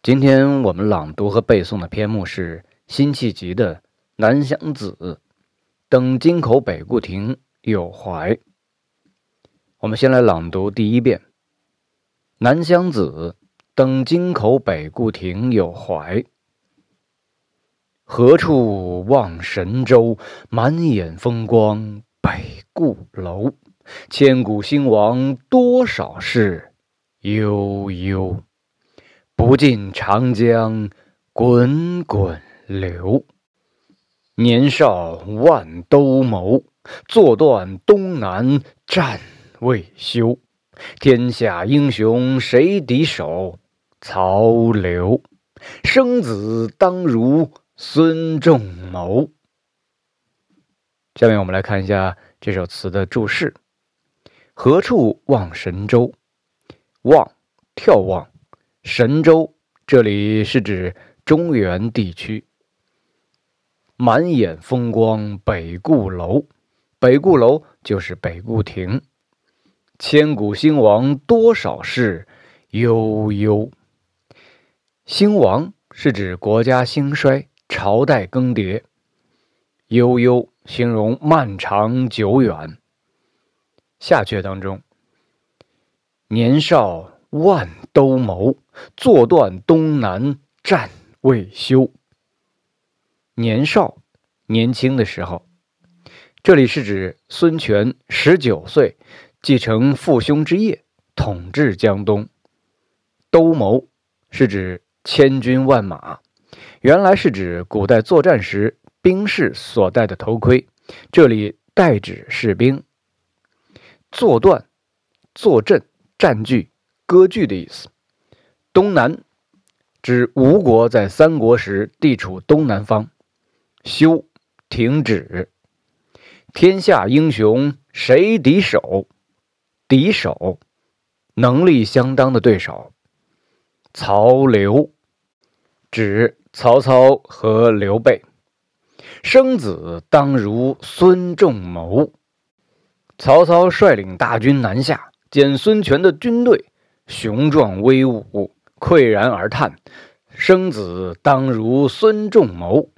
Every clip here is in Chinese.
今天我们朗读和背诵的篇目是辛弃疾的《南乡子·登京口北固亭有怀》。我们先来朗读第一遍：《南乡子·登京口北固亭有怀》。何处望神州？满眼风光北固楼。千古兴亡多少事，悠悠。不尽长江滚滚流，年少万兜鍪，坐断东南战未休。天下英雄谁敌手？曹刘。生子当如孙仲谋。下面我们来看一下这首词的注释：何处望神州？望，眺望。神州，这里是指中原地区。满眼风光北固楼，北固楼就是北固亭。千古兴亡多少事，悠悠。兴亡是指国家兴衰，朝代更迭。悠悠形容漫长久远。下阙当中，年少。万兜鍪，坐断东南战未休。年少，年轻的时候，这里是指孙权十九岁继承父兄之业，统治江东。兜鍪是指千军万马，原来是指古代作战时兵士所戴的头盔，这里代指士兵。坐断，坐镇，占据。割据的意思。东南指吴国在三国时地处东南方。休，停止。天下英雄谁敌手？敌手，能力相当的对手。曹刘，指曹操和刘备。生子当如孙仲谋。曹操率领大军南下，见孙权的军队。雄壮威武，喟然而叹：“生子当如孙仲谋。”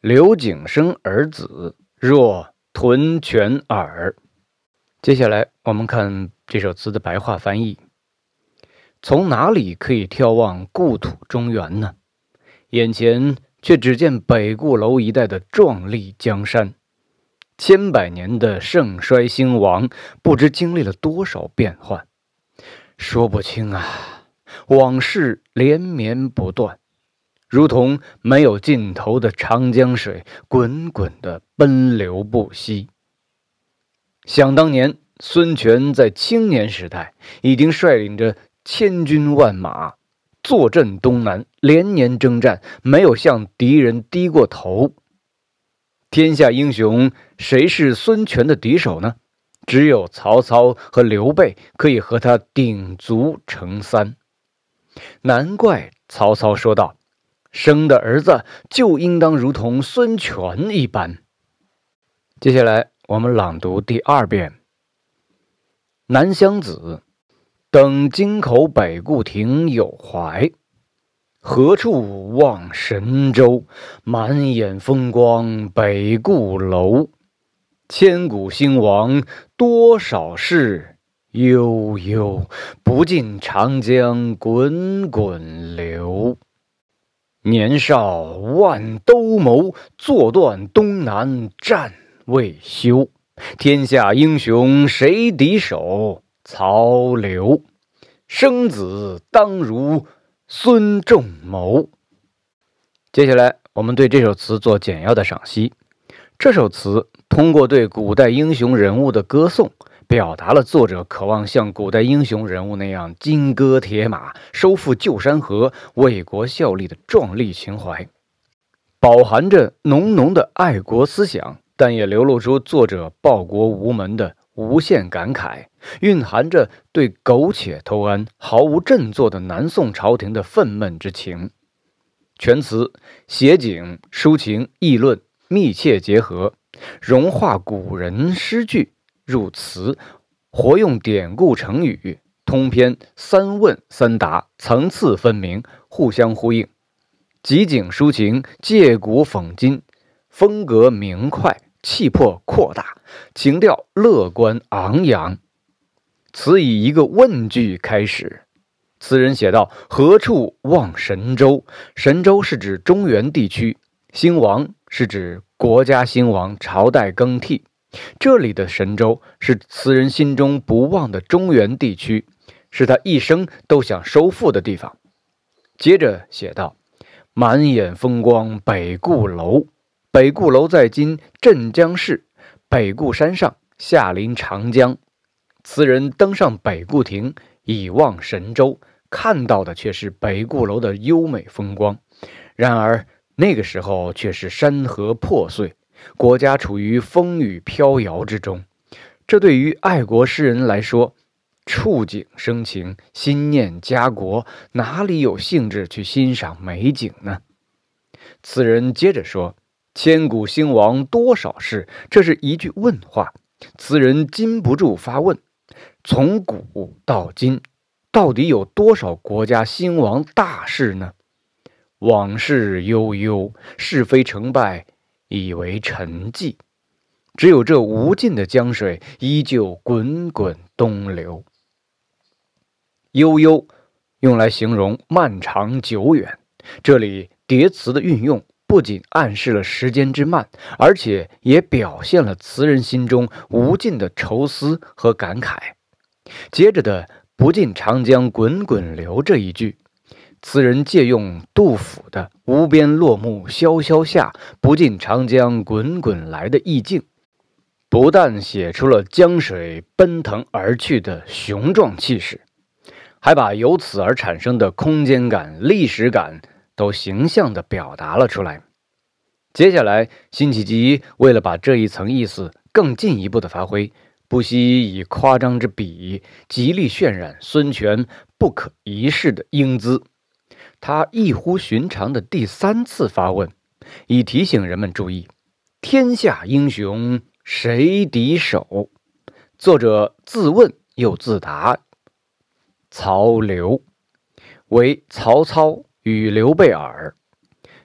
刘景升儿子若屯泉耳。接下来，我们看这首词的白话翻译：从哪里可以眺望故土中原呢？眼前却只见北固楼一带的壮丽江山，千百年的盛衰兴亡，不知经历了多少变幻。说不清啊，往事连绵不断，如同没有尽头的长江水，滚滚的奔流不息。想当年，孙权在青年时代，已经率领着千军万马，坐镇东南，连年征战，没有向敌人低过头。天下英雄，谁是孙权的敌手呢？只有曹操和刘备可以和他鼎足成三，难怪曹操说道：“生的儿子就应当如同孙权一般。”接下来我们朗读第二遍：“南乡子，登京口北固亭有怀。何处望神州？满眼风光北固楼。”千古兴亡多少事，悠悠。不尽长江滚滚流。年少万兜鍪，坐断东南战未休。天下英雄谁敌手？曹刘。生子当如孙仲谋。接下来，我们对这首词做简要的赏析。这首词。通过对古代英雄人物的歌颂，表达了作者渴望像古代英雄人物那样金戈铁马、收复旧山河、为国效力的壮丽情怀，饱含着浓浓的爱国思想，但也流露出作者报国无门的无限感慨，蕴含着对苟且偷安、毫无振作的南宋朝廷的愤懑之情。全词写景、抒情、议论密切结合。融化古人诗句入词，活用典故成语，通篇三问三答，层次分明，互相呼应，集景抒情，借古讽今，风格明快，气魄扩大，情调乐观昂扬。词以一个问句开始。词人写道：“何处望神州？神州是指中原地区，兴亡是指国家兴亡，朝代更替。这里的神州是词人心中不忘的中原地区，是他一生都想收复的地方。”接着写道：“满眼风光北固楼，北固楼在今镇江市北固山上，下临长江。词人登上北固亭。”以望神州，看到的却是北固楼的优美风光。然而那个时候却是山河破碎，国家处于风雨飘摇之中。这对于爱国诗人来说，触景生情，心念家国，哪里有兴致去欣赏美景呢？此人接着说：“千古兴亡多少事？”这是一句问话。此人禁不住发问。从古到今，到底有多少国家兴亡大事呢？往事悠悠，是非成败已为沉寂，只有这无尽的江水依旧滚滚东流。悠悠用来形容漫长久远，这里叠词的运用不仅暗示了时间之慢，而且也表现了词人心中无尽的愁思和感慨。接着的“不尽长江滚滚流”这一句，词人借用杜甫的“无边落木萧萧下，不尽长江滚滚来”的意境，不但写出了江水奔腾而去的雄壮气势，还把由此而产生的空间感、历史感都形象地表达了出来。接下来，辛弃疾为了把这一层意思更进一步的发挥。不惜以夸张之笔，极力渲染孙权不可一世的英姿。他异乎寻常的第三次发问，以提醒人们注意：天下英雄谁敌手？作者自问又自答：曹刘，为曹操与刘备耳。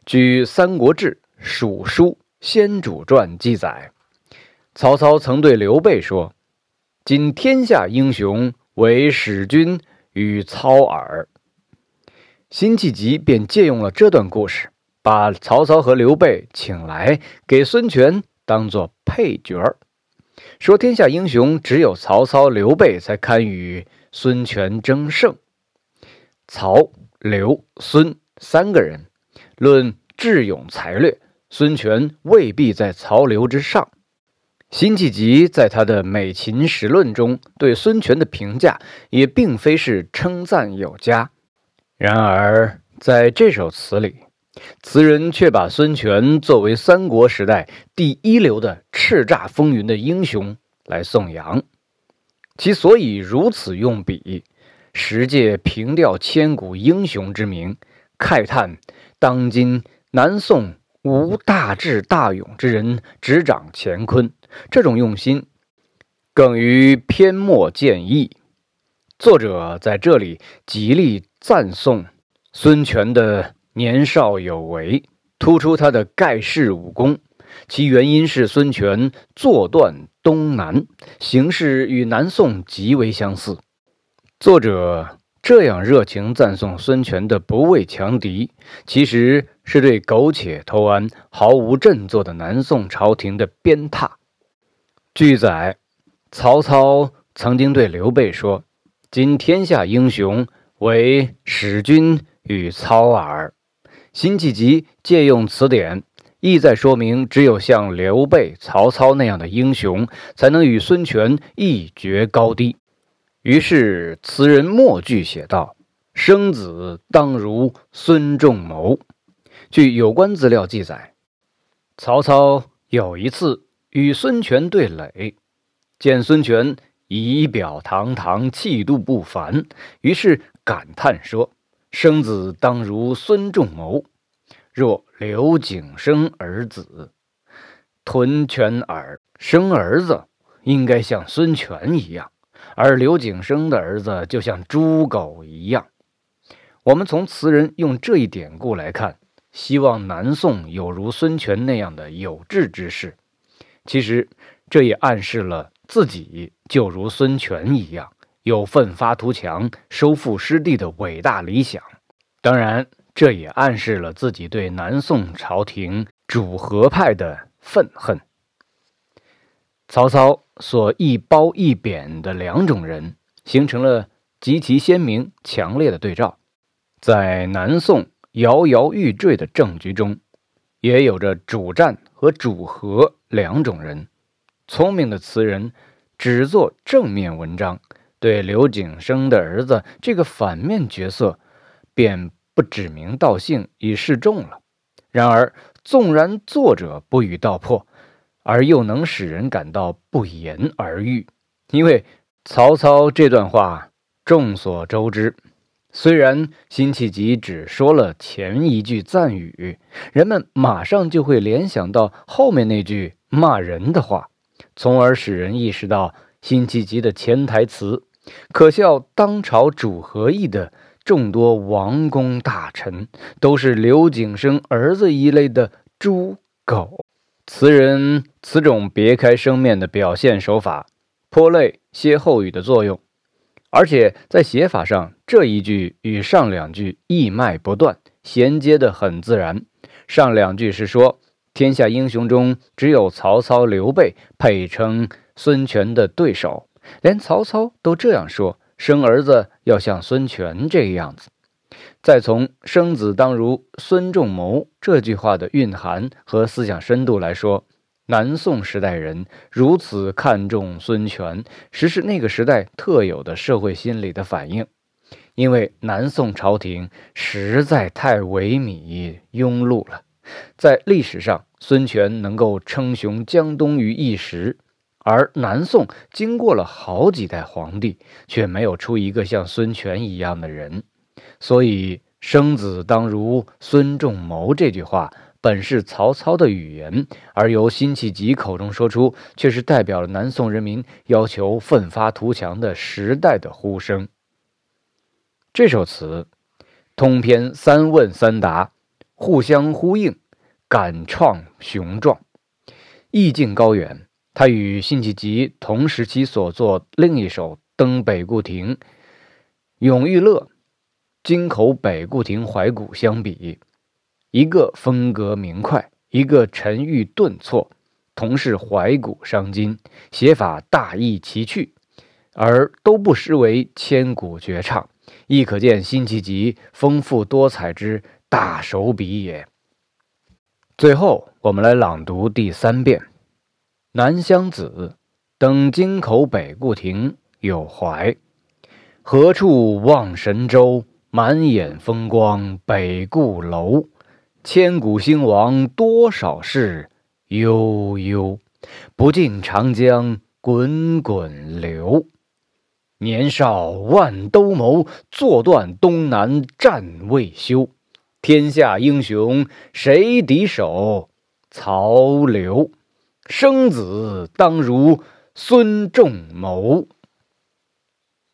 据《三国志·蜀书·先主传》记载。曹操曾对刘备说：“今天下英雄为使君与操耳。”辛弃疾便借用了这段故事，把曹操和刘备请来，给孙权当做配角儿，说天下英雄只有曹操、刘备才堪与孙权争胜。曹、刘、孙三个人，论智勇才略，孙权未必在曹刘之上。辛弃疾在他的《美琴时论》中对孙权的评价也并非是称赞有加，然而在这首词里，词人却把孙权作为三国时代第一流的叱咤风云的英雄来颂扬。其所以如此用笔，实借凭吊千古英雄之名，慨叹当今南宋无大智大勇之人执掌乾坤。这种用心，更于篇末见意。作者在这里极力赞颂孙权的年少有为，突出他的盖世武功。其原因是孙权坐断东南，形势与南宋极为相似。作者这样热情赞颂孙权的不畏强敌，其实是对苟且偷安、毫无振作的南宋朝廷的鞭挞。据载，曹操曾经对刘备说：“今天下英雄，为使君与操耳。”辛弃疾借用此典，意在说明，只有像刘备、曹操那样的英雄，才能与孙权一决高低。于是，词人末句写道：“生子当如孙仲谋。”据有关资料记载，曹操有一次。与孙权对垒，见孙权仪表堂堂，气度不凡，于是感叹说：“生子当如孙仲谋，若刘景生儿子，屯犬耳。生儿子应该像孙权一样。而刘景升的儿子就像猪狗一样。我们从词人用这一典故来看，希望南宋有如孙权那样的有志之士。其实，这也暗示了自己就如孙权一样，有奋发图强、收复失地的伟大理想。当然，这也暗示了自己对南宋朝廷主和派的愤恨。曹操所一褒一贬的两种人，形成了极其鲜明、强烈的对照。在南宋摇摇欲坠的政局中，也有着主战和主和两种人。聪明的词人只做正面文章，对刘景升的儿子这个反面角色，便不指名道姓以示众了。然而，纵然作者不予道破。而又能使人感到不言而喻，因为曹操这段话众所周知。虽然辛弃疾只说了前一句赞语，人们马上就会联想到后面那句骂人的话，从而使人意识到辛弃疾的潜台词。可笑当朝主和议的众多王公大臣，都是刘景升儿子一类的猪狗。词人此种别开生面的表现手法，颇类歇后语的作用，而且在写法上，这一句与上两句一脉不断，衔接的很自然。上两句是说天下英雄中只有曹操、刘备配称孙权的对手，连曹操都这样说，生儿子要像孙权这个样子。再从“生子当如孙仲谋”这句话的蕴含和思想深度来说，南宋时代人如此看重孙权，实是那个时代特有的社会心理的反应。因为南宋朝廷实在太萎靡庸碌了，在历史上，孙权能够称雄江东于一时，而南宋经过了好几代皇帝，却没有出一个像孙权一样的人。所以“生子当如孙仲谋”这句话本是曹操的语言，而由辛弃疾口中说出，却是代表了南宋人民要求奋发图强的时代的呼声。这首词通篇三问三答，互相呼应，感创雄壮，意境高远。它与辛弃疾同时期所作另一首《登北固亭》《永遇乐》。京口北固亭怀古相比，一个风格明快，一个沉郁顿挫，同是怀古伤今，写法大异其趣，而都不失为千古绝唱，亦可见辛弃疾丰富多彩之大手笔也。最后，我们来朗读第三遍：南乡子，登京口北固亭有怀，何处望神州？满眼风光北固楼，千古兴亡多少事，悠悠，不尽长江滚滚流。年少万兜鍪，坐断东南战未休。天下英雄谁敌手？曹刘。生子当如孙仲谋。